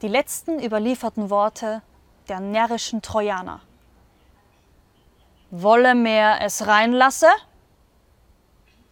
Die letzten überlieferten Worte der närrischen Trojaner. Wolle mehr es reinlasse?